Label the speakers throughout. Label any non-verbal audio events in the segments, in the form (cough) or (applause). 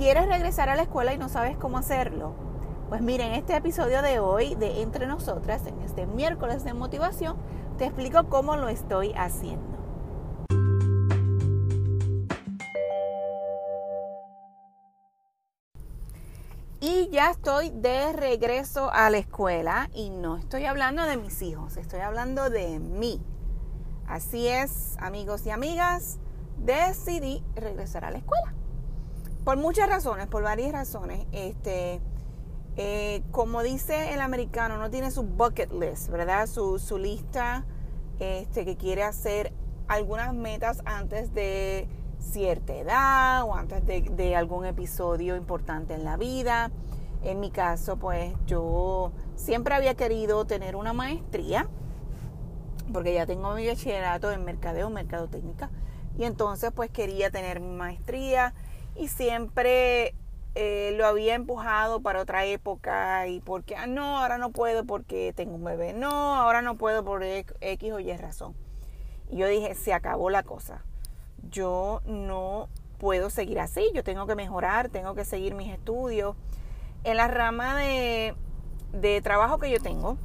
Speaker 1: ¿Quieres regresar a la escuela y no sabes cómo hacerlo? Pues miren, en este episodio de hoy de Entre Nosotras, en este miércoles de motivación, te explico cómo lo estoy haciendo. Y ya estoy de regreso a la escuela y no estoy hablando de mis hijos, estoy hablando de mí. Así es, amigos y amigas, decidí regresar a la escuela. Por muchas razones, por varias razones. Este, eh, como dice el americano, no tiene su bucket list, ¿verdad? Su, lista este, que quiere hacer algunas metas antes de cierta edad o antes de, algún episodio importante en la vida. En mi caso, pues yo siempre había querido tener una maestría, porque ya tengo mi bachillerato en mercadeo, mercadotecnia, y entonces pues quería tener mi maestría y siempre eh, lo había empujado para otra época y porque, ah, no, ahora no puedo porque tengo un bebé, no, ahora no puedo por X o Y razón. Y yo dije, se acabó la cosa yo no puedo seguir así, yo tengo que mejorar, tengo que seguir mis estudios. En la rama de, trabajo que yo tengo,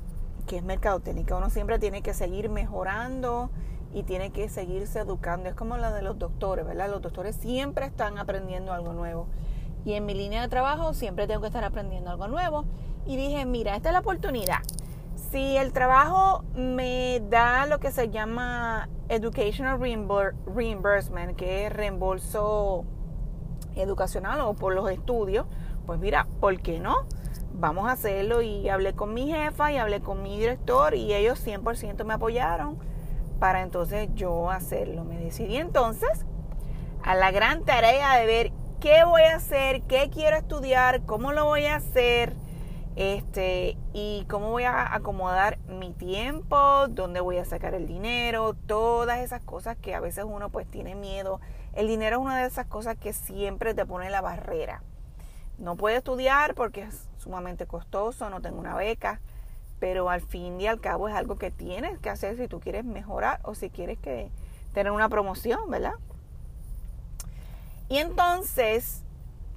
Speaker 1: que es mercadotecnia, uno siempre tiene que seguir mejorando y tiene que seguirse educando. Es como la de los doctores, ¿verdad? Los doctores siempre están aprendiendo algo nuevo. Y en mi línea de trabajo siempre tengo que estar aprendiendo algo nuevo. Y dije, mira, esta es la oportunidad. Si el trabajo me da lo que se llama Educational Reimbursement, que es reembolso educacional o por los estudios, pues mira, ¿por qué no? Vamos a hacerlo y hablé con mi jefa y hablé con mi director y ellos 100% me apoyaron para entonces yo hacerlo. Me decidí entonces a la gran tarea de ver qué voy a hacer, qué quiero estudiar, cómo lo voy a hacer este, y cómo voy a acomodar mi tiempo, dónde voy a sacar el dinero, todas esas cosas que a veces uno pues tiene miedo. El dinero es una de esas cosas que siempre te pone la barrera. No puedo estudiar porque es sumamente costoso, no tengo una beca, pero al fin y al cabo es algo que tienes que hacer si tú quieres mejorar o si quieres que tener una promoción, ¿verdad? Y entonces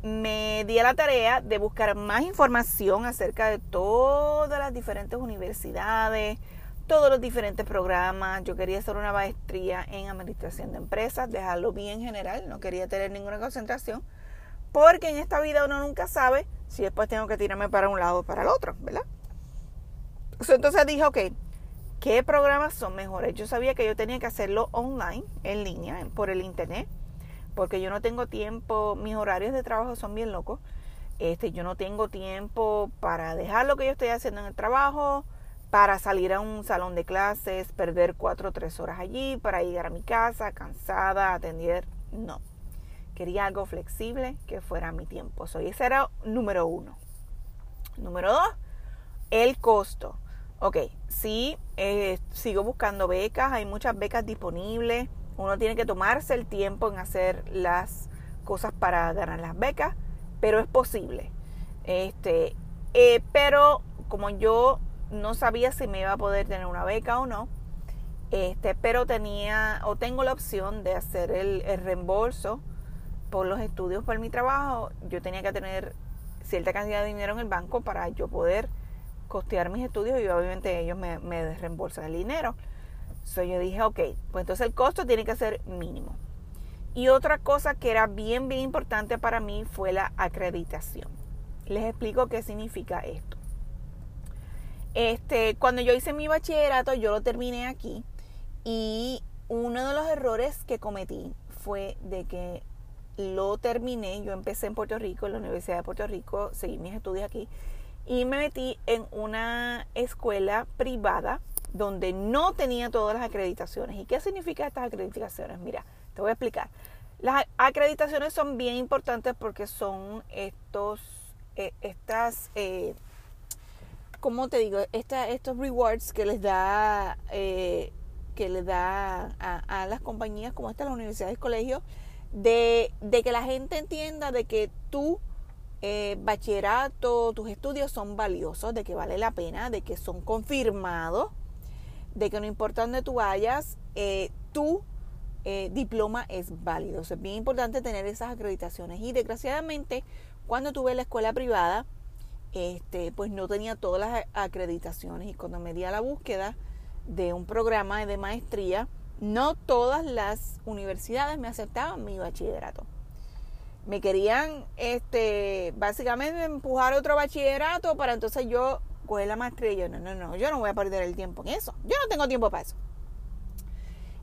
Speaker 1: me di a la tarea de buscar más información acerca de todas las diferentes universidades, todos los diferentes programas. Yo quería hacer una maestría en administración de empresas, dejarlo bien general, no quería tener ninguna concentración, porque en esta vida uno nunca sabe si después tengo que tirarme para un lado o para el otro, ¿verdad? Entonces dije, ok, ¿qué programas son mejores? Yo sabía que yo tenía que hacerlo online, en línea, por el internet porque yo no tengo tiempo, mis horarios de trabajo son bien locos. Este, yo no tengo tiempo para dejar lo que yo estoy haciendo en el trabajo, para salir a un salón de clases, perder cuatro o tres horas allí, para llegar a mi casa cansada, atender. No. Quería algo flexible que fuera mi tiempo. So, ese era número uno. Número dos, el costo. Ok, sí, eh, sigo buscando becas, hay muchas becas disponibles. Uno tiene que tomarse el tiempo en hacer las cosas para ganar las becas, pero es posible. Este, eh, pero como yo no sabía si me iba a poder tener una beca o no, este, pero tenía o tengo la opción de hacer el, el reembolso por los estudios por mi trabajo. Yo tenía que tener cierta cantidad de dinero en el banco para yo poder costear mis estudios y obviamente ellos me, me reembolsan el dinero. So yo dije, ok, pues entonces el costo tiene que ser mínimo. Y otra cosa que era bien, bien importante para mí fue la acreditación. Les explico qué significa esto. Este, cuando yo hice mi bachillerato, yo lo terminé aquí y uno de los errores que cometí fue de que lo terminé, yo empecé en Puerto Rico, en la Universidad de Puerto Rico, seguí mis estudios aquí y me metí en una escuela privada donde no tenía todas las acreditaciones. ¿Y qué significa estas acreditaciones? Mira, te voy a explicar. Las acreditaciones son bien importantes porque son estos, eh, estas, eh, ¿cómo te digo? estos rewards que les da, eh, que les da a, las compañías como esta, las universidades y colegios, de, de que la gente entienda de que tú eh, bachillerato, tus estudios son valiosos, de que vale la pena, de que son confirmados de que no importa dónde tú vayas, eh, tú eh, diploma es válido. es bien importante tener esas acreditaciones. Y desgraciadamente, cuando tuve la escuela privada, este, pues no tenía todas las acreditaciones. Y cuando me di a la búsqueda de un programa de maestría, no todas las universidades me aceptaban mi bachillerato. Me querían, este, básicamente empujar otro bachillerato para entonces yo coger la maestría. Y yo, no, no, no, yo no voy a perder el tiempo en eso. Yo no tengo tiempo para eso.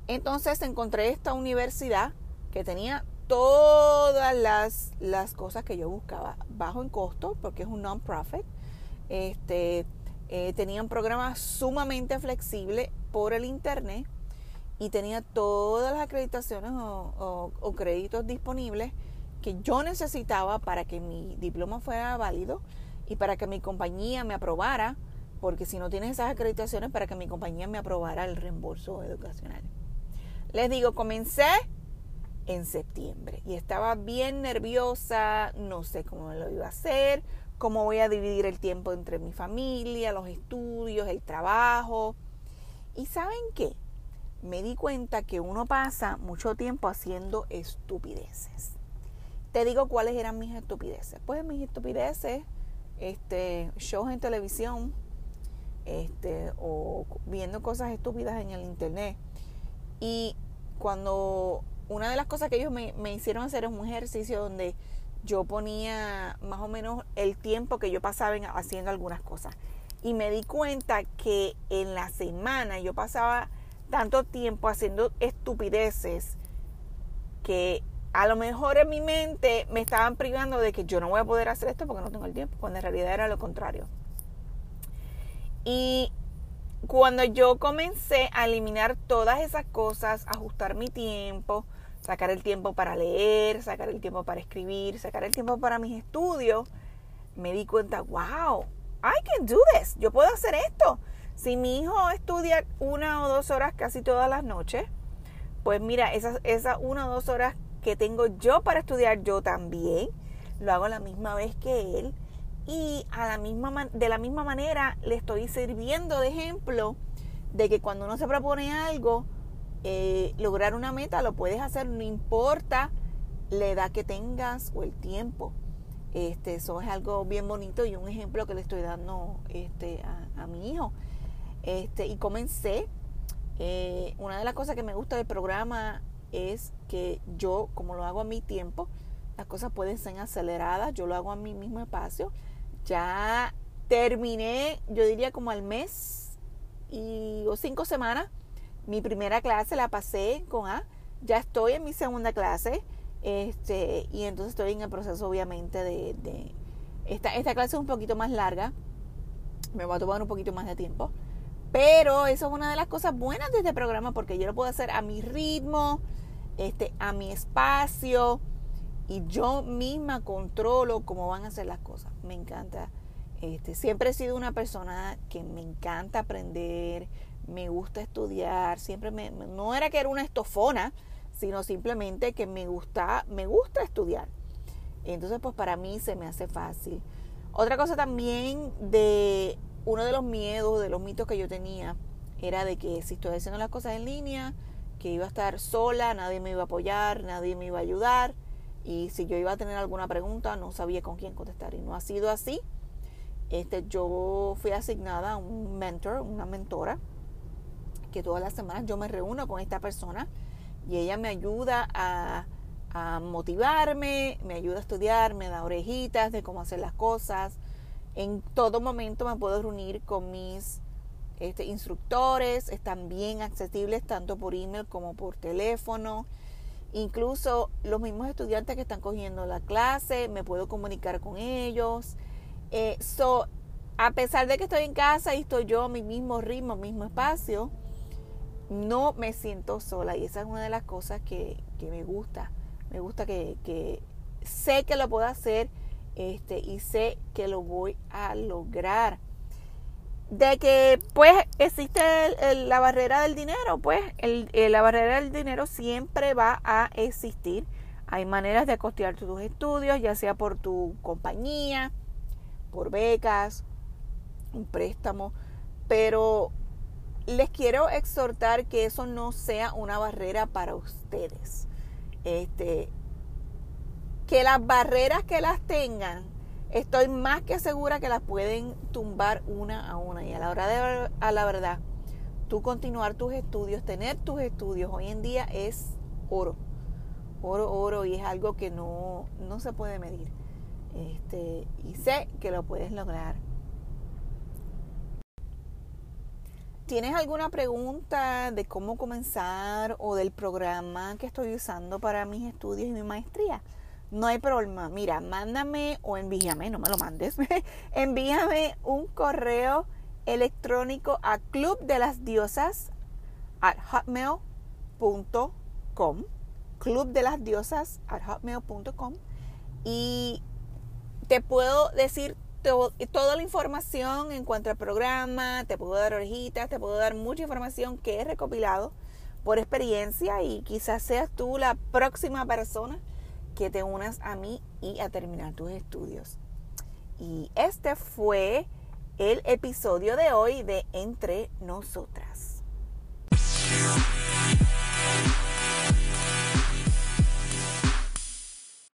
Speaker 1: Entonces encontré esta universidad que tenía todas las, las cosas que yo buscaba, bajo en costo, porque es un non-profit. Este, eh, tenía un programa sumamente flexible por el internet y tenía todas las acreditaciones o, créditos disponibles que yo necesitaba para que mi diploma fuera válido y para que mi compañía me aprobara, porque si no tienes esas acreditaciones, para que mi compañía me aprobara el reembolso educacional. Les digo, comencé en septiembre y estaba bien nerviosa, no sé cómo lo iba a hacer, cómo voy a dividir el tiempo entre mi familia, los estudios, el trabajo. ¿Y saben qué? Me di cuenta que uno pasa mucho tiempo haciendo estupideces. Te digo cuáles eran mis estupideces. Pues mis estupideces, este, shows en televisión, este, o viendo cosas estúpidas en el internet. Y cuando una de las cosas que ellos me, hicieron hacer es un ejercicio donde yo ponía más o menos el tiempo que yo pasaba haciendo algunas cosas. Y me di cuenta que en la semana yo pasaba tanto tiempo haciendo estupideces que a lo mejor en mi mente me estaban privando de que yo no voy a poder hacer esto porque no tengo el tiempo, cuando en realidad era lo contrario. Y cuando yo comencé a eliminar todas esas cosas, ajustar mi tiempo, sacar el tiempo para leer, sacar el tiempo para escribir, sacar el tiempo para mis estudios, me di cuenta, wow, I can do this, yo puedo hacer esto. Si mi hijo estudia una o dos horas casi todas las noches, pues mira, esas, una o dos horas que tengo yo para estudiar, yo también lo hago a la misma vez que él y a la misma, de la misma manera le estoy sirviendo de ejemplo de que cuando uno se propone algo, eh, lograr una meta lo puedes hacer, no importa la edad que tengas o el tiempo. Este, eso es algo bien bonito y un ejemplo que le estoy dando este, a, mi hijo. Este, y comencé. Eh, una de las cosas que me gusta del programa es que yo, como lo hago a mi tiempo, las cosas pueden ser aceleradas, yo lo hago a mi mismo espacio ya terminé, yo diría como al mes y, o cinco semanas. Mi primera clase la pasé con A. Ya estoy en mi segunda clase. Este, y entonces estoy en el proceso, obviamente, de, esta, esta clase es un poquito más larga. Me va a tomar un poquito más de tiempo. Pero eso es una de las cosas buenas de este programa porque yo lo puedo hacer a mi ritmo, este, a mi espacio y yo misma controlo cómo van a ser las cosas. Me encanta. Este, siempre he sido una persona que me encanta aprender, me gusta estudiar, siempre me, no era que era una estofona, sino simplemente que me gusta, me gusta estudiar. Entonces, pues para mí se me hace fácil. Otra cosa también de uno de los miedos, de los mitos que yo tenía, era de que si estoy haciendo las cosas en línea, que iba a estar sola, nadie me iba a apoyar, nadie me iba a ayudar y si yo iba a tener alguna pregunta no sabía con quién contestar y no ha sido así. Este, yo fui asignada a un mentor, una mentora, que todas las semanas yo me reúno con esta persona y ella me ayuda a, a motivarme, me ayuda a estudiar, me da orejitas de cómo hacer las cosas. En todo momento me puedo reunir con mis este, instructores, están bien accesibles tanto por email como por teléfono. Incluso los mismos estudiantes que están cogiendo la clase, me puedo comunicar con ellos. Eh, a pesar de que estoy en casa y estoy yo mi mismo ritmo, mismo espacio, no me siento sola. Y esa es una de las cosas que, me gusta. Me gusta que, que, sé que lo puedo hacer este, y sé que lo voy a lograr de que pues existe la barrera del dinero, pues el, la barrera del dinero siempre va a existir. Hay maneras de costear tus estudios, ya sea por tu compañía, por becas, un préstamo, pero les quiero exhortar que eso no sea una barrera para ustedes. Este, que las barreras que las tengan, estoy más que segura que las pueden tumbar una a una. Y a la hora de a la verdad, tú continuar tus estudios, tener tus estudios hoy en día es oro. Oro, oro, y es algo que no, no se puede medir. Este, y sé que lo puedes lograr. ¿Tienes alguna pregunta de cómo comenzar o del programa que estoy usando para mis estudios y mi maestría? No hay problema. Mira, mándame o envíame, no me lo mandes, (laughs) envíame un correo electrónico a club de las diosas at hotmail.com club de las diosas at hotmail.com y te puedo decir toda la información en cuanto al programa, te puedo dar orejitas, te puedo dar mucha información que he recopilado por experiencia y quizás seas tú la próxima persona que te unas a mí y a terminar tus estudios. Y este fue el episodio de hoy de Entre Nosotras.